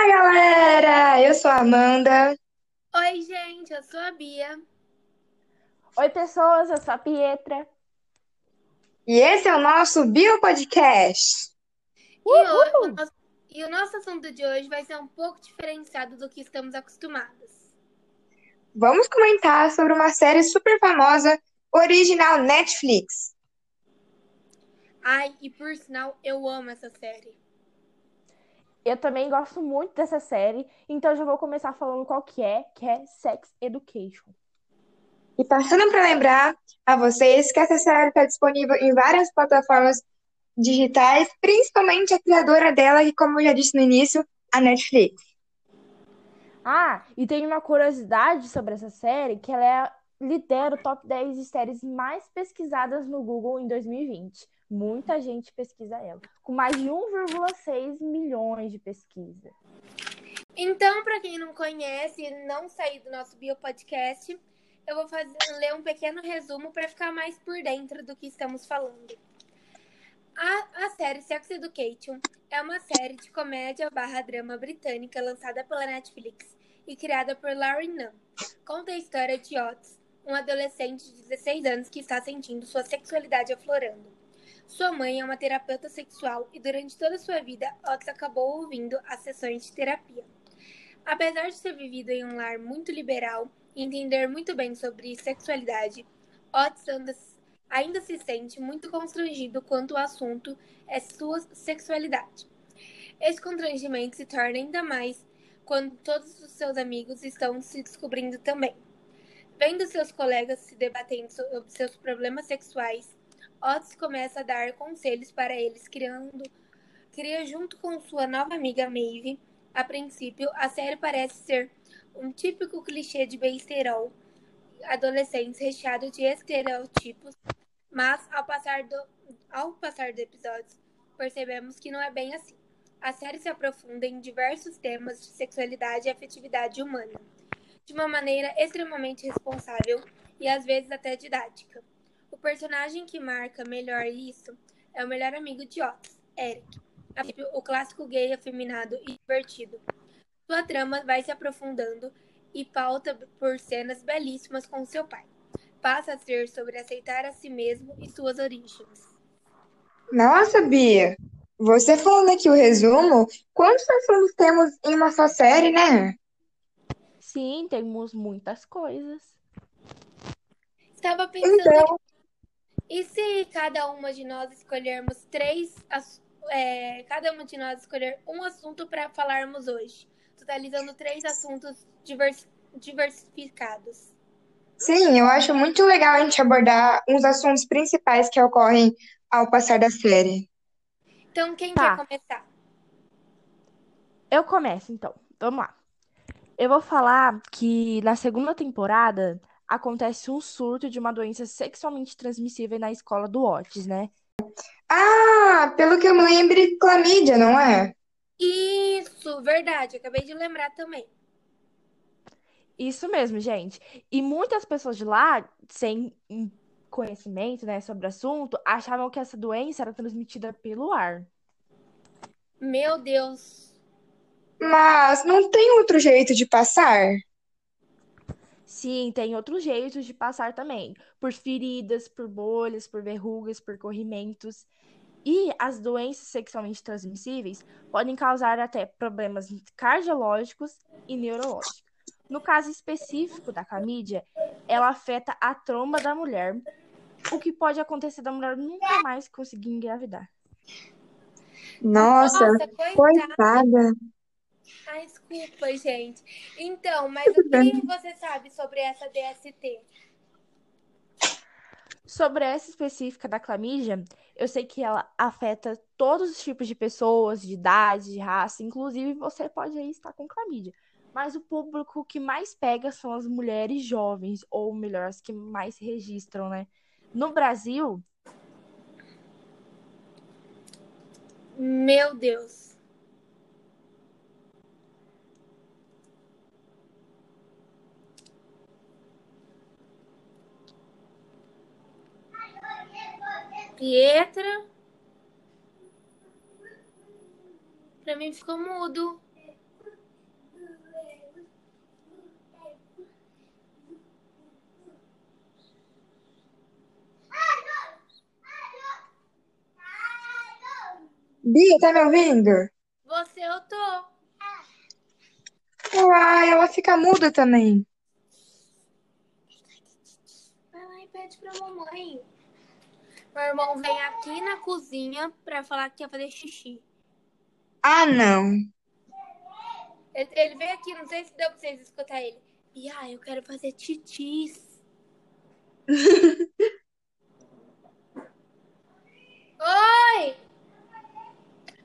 Fala galera, eu sou a Amanda. Oi, gente, eu sou a Bia. Oi, pessoas, eu sou a Pietra. E esse é o nosso Bio Podcast. E, hoje, o nosso, e o nosso assunto de hoje vai ser um pouco diferenciado do que estamos acostumados. Vamos comentar sobre uma série super famosa, original Netflix. Ai, e por sinal, eu amo essa série. Eu também gosto muito dessa série, então já vou começar falando qual que é, que é Sex Education. E passando para lembrar a vocês que essa série está disponível em várias plataformas digitais, principalmente a criadora dela, que como eu já disse no início, a Netflix. Ah, e tem uma curiosidade sobre essa série, que ela é, lidera o top 10 de séries mais pesquisadas no Google em 2020. Muita gente pesquisa ela, com mais de 1,6 milhões de pesquisa. Então, para quem não conhece e não saiu do nosso biopodcast, eu vou fazer, ler um pequeno resumo para ficar mais por dentro do que estamos falando. A, a série Sex Education é uma série de comédia barra drama britânica lançada pela Netflix e criada por Larry Nunn. Conta a história de Otis, um adolescente de 16 anos que está sentindo sua sexualidade aflorando. Sua mãe é uma terapeuta sexual e durante toda sua vida, Otis acabou ouvindo as sessões de terapia. Apesar de ter vivido em um lar muito liberal e entender muito bem sobre sexualidade, Otis anda, ainda se sente muito constrangido quanto o assunto é sua sexualidade. Esse constrangimento se torna ainda mais quando todos os seus amigos estão se descobrindo também. Vendo seus colegas se debatendo sobre seus problemas sexuais, Otis começa a dar conselhos para eles, criando, cria junto com sua nova amiga Maeve. A princípio, a série parece ser um típico clichê de besterol, adolescentes recheado de estereotipos, mas ao passar, do, ao passar dos episódios, percebemos que não é bem assim. A série se aprofunda em diversos temas de sexualidade e afetividade humana, de uma maneira extremamente responsável e às vezes até didática. O personagem que marca melhor isso é o melhor amigo de Otis, Eric, o clássico gay afeminado e divertido. Sua trama vai se aprofundando e pauta por cenas belíssimas com seu pai. Passa a ser sobre aceitar a si mesmo e suas origens. Nossa, Bia, você falando aqui o resumo, quantos assuntos temos em uma só série, né? Sim, temos muitas coisas. Estava pensando Então, E se cada uma de nós escolhermos três, é, cada uma de nós escolher um assunto para falarmos hoje, totalizando três assuntos divers- diversificados? sim, eu acho muito legal a gente abordar uns assuntos principais que ocorrem ao passar da série. Então, quem Tá. quer começar? Eu começo então. Vamos lá. Eu vou falar que na segunda temporada acontece um surto de uma doença sexualmente transmissível na escola do Otis, né? Ah, pelo que eu me lembro, clamídia, não é? Isso, verdade, acabei de lembrar também. Isso mesmo, gente. E muitas pessoas de lá, sem conhecimento, né, sobre o assunto, achavam que essa doença era transmitida pelo ar. Meu Deus. Mas não tem outro jeito de passar? Sim, tem outros jeitos de passar também, por feridas, por bolhas, por verrugas, por corrimentos. E as doenças sexualmente transmissíveis podem causar até problemas cardiológicos e neurológicos. No caso específico da clamídia, ela afeta a tromba da mulher, o que pode acontecer da mulher nunca mais conseguir engravidar. Nossa, Nossa, coitada. coitada. Ai, desculpa, gente. Então, mas o que você sabe sobre essa DST? Sobre essa específica da clamídia, eu sei que ela afeta todos os tipos de pessoas, de idade, de raça, inclusive você pode aí estar com clamídia. Mas o público que mais pega são as mulheres jovens, ou melhor, as que mais se registram, né? No Brasil, Meu Deus. Pietra. Para mim ficou mudo. Bia, tá me ouvindo? Você, eu tô. Uai, ela fica muda também. Vai lá e pede pra mamãe. Meu irmão vem aqui na cozinha pra falar que quer fazer xixi. Ah, não. Ele, ele veio aqui, não sei se deu pra vocês escutar ele. Bia, eu quero fazer titis. Oi!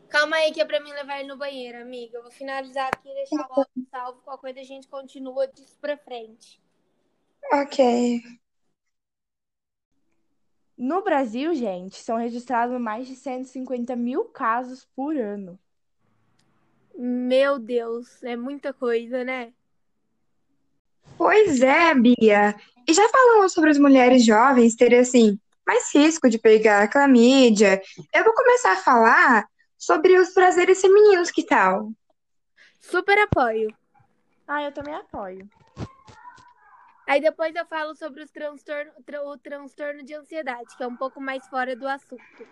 Calma aí que é pra mim levar ele no banheiro, amiga. Eu vou finalizar aqui e deixar o áudio salvo. Qualquer coisa a gente continua disso pra frente. Ok. No Brasil, gente, são registrados mais de 150 mil casos por ano. Meu Deus, é muita coisa, né? Pois é, Bia. E já falamos sobre as mulheres jovens terem, assim, mais risco de pegar clamídia. Eu vou começar a falar sobre os prazeres femininos, que tal? Super apoio. Ah, eu também apoio. Aí depois eu falo sobre os transtorno, tra- o transtorno de ansiedade, que é um pouco mais fora do assunto.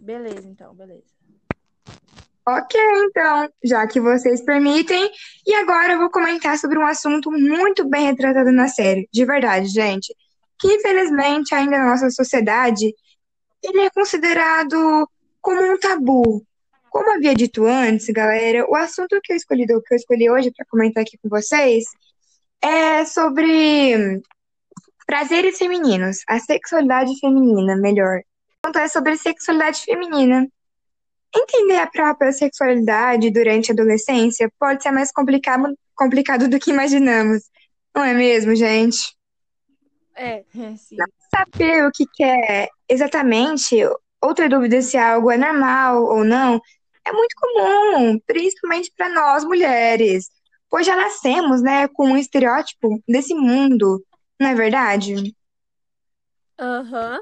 Beleza, então, beleza. Ok, então, já que vocês permitem. E agora eu vou comentar sobre um assunto muito bem retratado na série. De verdade, gente. Que infelizmente ainda na nossa sociedade ele é considerado como um tabu. Como havia dito antes, galera, o assunto que eu escolhi, que eu escolhi hoje para comentar aqui com vocês é sobre prazeres femininos, a sexualidade feminina, melhor. Então é sobre sexualidade feminina. Entender a própria sexualidade durante a adolescência pode ser mais complicado, complicado do que imaginamos. Não é mesmo, gente? É. É, sim. Saber o que quer exatamente, outra dúvida se algo é normal ou não, é muito comum, principalmente para nós mulheres, pois já nascemos, né, com um estereótipo desse mundo, não é verdade? Aham.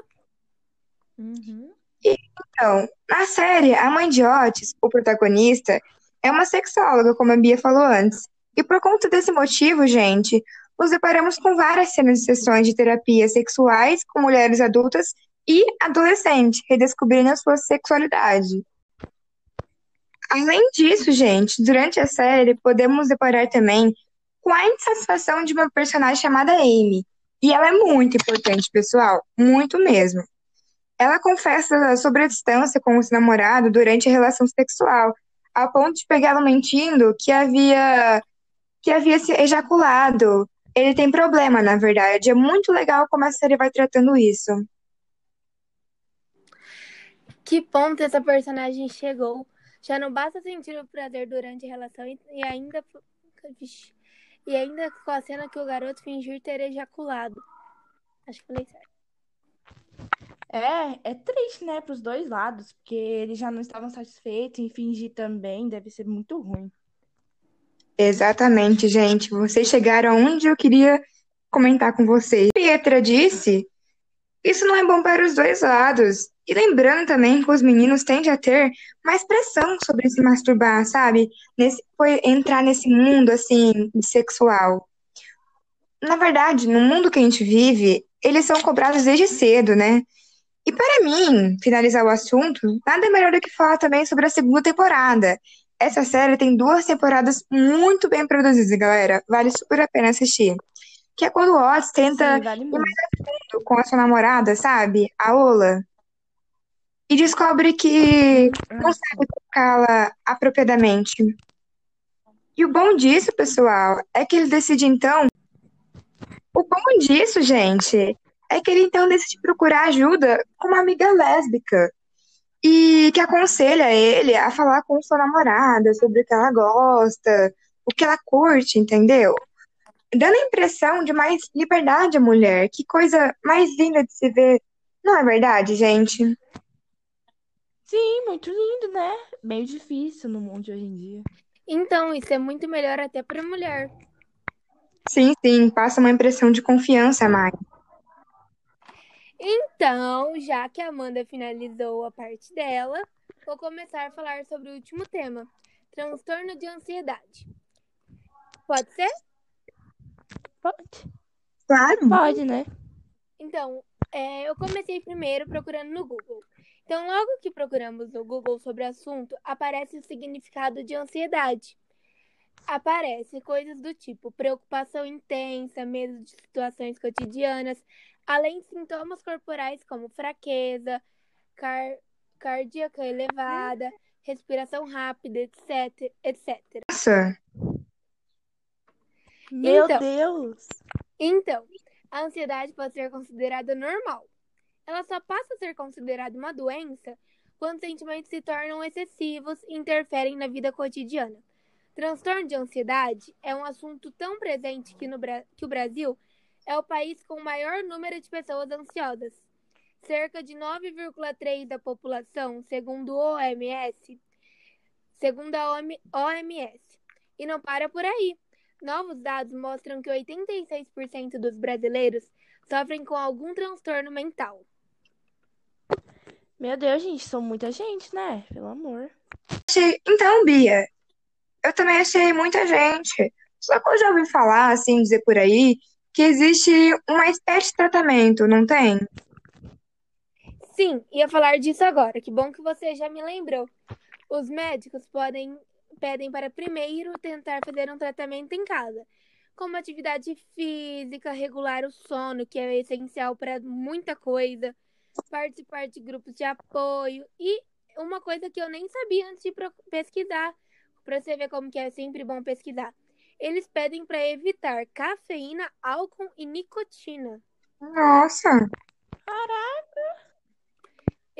Uhum. Então, na série, a mãe de Otis, o protagonista, é uma sexóloga, como a Bia falou antes. E por conta desse motivo, gente, nos deparamos com várias cenas de sessões de terapia sexuais com mulheres adultas e adolescentes, redescobrindo a sua sexualidade. Além disso, gente, durante a série, podemos deparar também com a insatisfação de uma personagem chamada Amy. E ela é muito importante, pessoal, muito mesmo. Ela confessa sobre a distância com o seu namorado durante a relação sexual, ao ponto de pegá-lo mentindo que havia que havia se ejaculado. Ele tem problema, na verdade. É muito legal como a série vai tratando isso. Que ponto essa personagem chegou? Já não basta sentir o prazer durante a relação e, e ainda. Vixe. E ainda com a cena que o garoto fingir ter ejaculado. Acho que falei certo. É, é triste, né, pros dois lados, porque eles já não estavam satisfeitos em fingir também, deve ser muito ruim. Exatamente, gente. Vocês chegaram onde eu queria comentar com vocês. Pietra disse, isso não é bom para os dois lados. E lembrando também que os meninos tendem a ter mais pressão sobre se masturbar, sabe? Nesse, entrar nesse mundo assim sexual. Na verdade, no mundo que a gente vive, eles são cobrados desde cedo, né? E para mim, finalizar o assunto, nada melhor do que falar também sobre a segunda temporada. Essa série tem duas temporadas muito bem produzidas, galera. Vale super a pena assistir. Que é quando o Otis tenta Sim, vale ir mais a fundo com a sua namorada, sabe? A Ola. E descobre que não sabe tocá-la apropriadamente. E o bom disso, pessoal, é que ele decide então. O bom disso, gente, é que ele então decide procurar ajuda com uma amiga lésbica. E que aconselha ele a falar com sua namorada sobre o que ela gosta, o que ela curte, entendeu? Dando a impressão de mais liberdade à mulher. Que coisa mais linda de se ver. Não é verdade, gente? Sim, muito lindo, né? Meio difícil no mundo de hoje em dia. Então, isso é muito melhor até pra mulher. Sim, sim, passa uma impressão de confiança a mais. Então, já que a Amanda finalizou a parte dela, vou começar a falar sobre o último tema: transtorno de ansiedade. Pode ser? Pode. Claro. Pode, né? Então, é, eu comecei primeiro procurando no Google. Então, logo que procuramos no Google sobre o assunto, aparece o significado de ansiedade. Aparece coisas do tipo preocupação intensa, medo de situações cotidianas, além de sintomas corporais como fraqueza, car cardíaca elevada, respiração rápida, etc, etc. Nossa, Meu Então. Deus! Então, a ansiedade pode ser considerada normal. Ela só passa a ser considerada uma doença quando sentimentos se tornam excessivos e interferem na vida cotidiana. Transtorno de ansiedade é um assunto tão presente que, no que o Brasil é o país com o maior número de pessoas ansiosas. Cerca de 9,3% da população, segundo o OMS, segundo a OM- OMS. E não para por aí. Novos dados mostram que 86% dos brasileiros sofrem com algum transtorno mental. Meu Deus, gente, são muita gente, né? Pelo amor. Então, Bia, eu também achei muita gente. Só que eu já ouvi falar, assim, dizer por aí, que existe uma espécie de tratamento, não tem? Sim, ia falar disso agora. Que bom que você já me lembrou. Os médicos podem pedem para primeiro tentar fazer um tratamento em casa, como atividade física, regular o sono, que é essencial para muita coisa, participar de grupos de apoio. E uma coisa que eu nem sabia antes de pro- pesquisar, para você ver como que é sempre bom pesquisar. Eles pedem para evitar cafeína, álcool e nicotina. Nossa,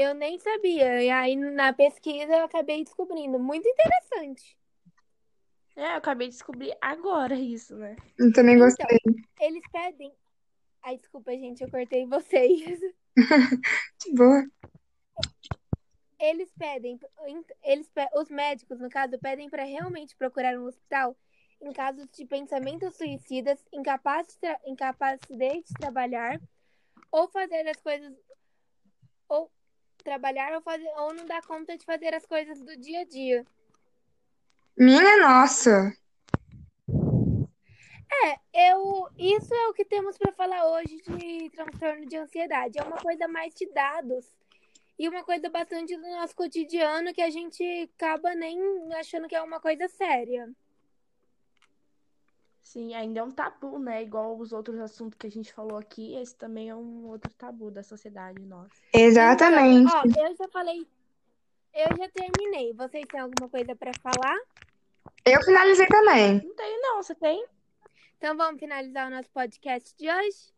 Eu nem sabia. E aí, na pesquisa, eu acabei descobrindo. Muito interessante. É, eu acabei de descobrir agora isso, né? eu também Então, gostei. eles pedem. Ai, desculpa, gente, eu cortei vocês. Que boa. Eles pedem. Eles, pe- os médicos, no caso, pedem para realmente procurar um hospital em casos de pensamentos suicidas, incapaz de tra- incapacidade de trabalhar, ou fazer as coisas. Ou trabalhar ou, fazer, ou não dar conta de fazer as coisas do dia a dia. Minha nossa. É, eu, isso é o que temos para falar hoje de transtorno de ansiedade. É uma coisa mais de dados e uma coisa bastante do nosso cotidiano que a gente acaba nem achando que é uma coisa séria. Sim, ainda é um tabu, né? Igual os outros assuntos que a gente falou aqui, esse também é um outro tabu da sociedade nossa. Exatamente. Então, ó, eu já falei, eu já terminei. Vocês têm alguma coisa para falar? Eu finalizei também. Não tenho, não. Você tem? Então vamos finalizar o nosso podcast de hoje?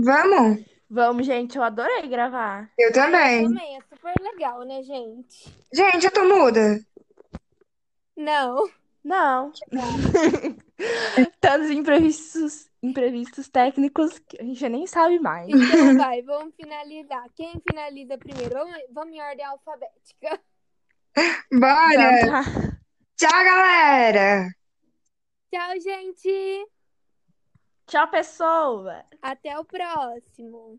Vamos? Vamos, gente. Eu adorei gravar. Eu também. Também é super legal, né, gente? Gente, eu tô muda. Não. Não. Tantos imprevistos, imprevistos técnicos que a gente nem sabe mais. Então vai, vamos finalizar. Quem finaliza primeiro? Vamos, vamos em ordem alfabética. Bora. Então, tá. Tchau, galera. Tchau, gente. Tchau, pessoa. Até o próximo.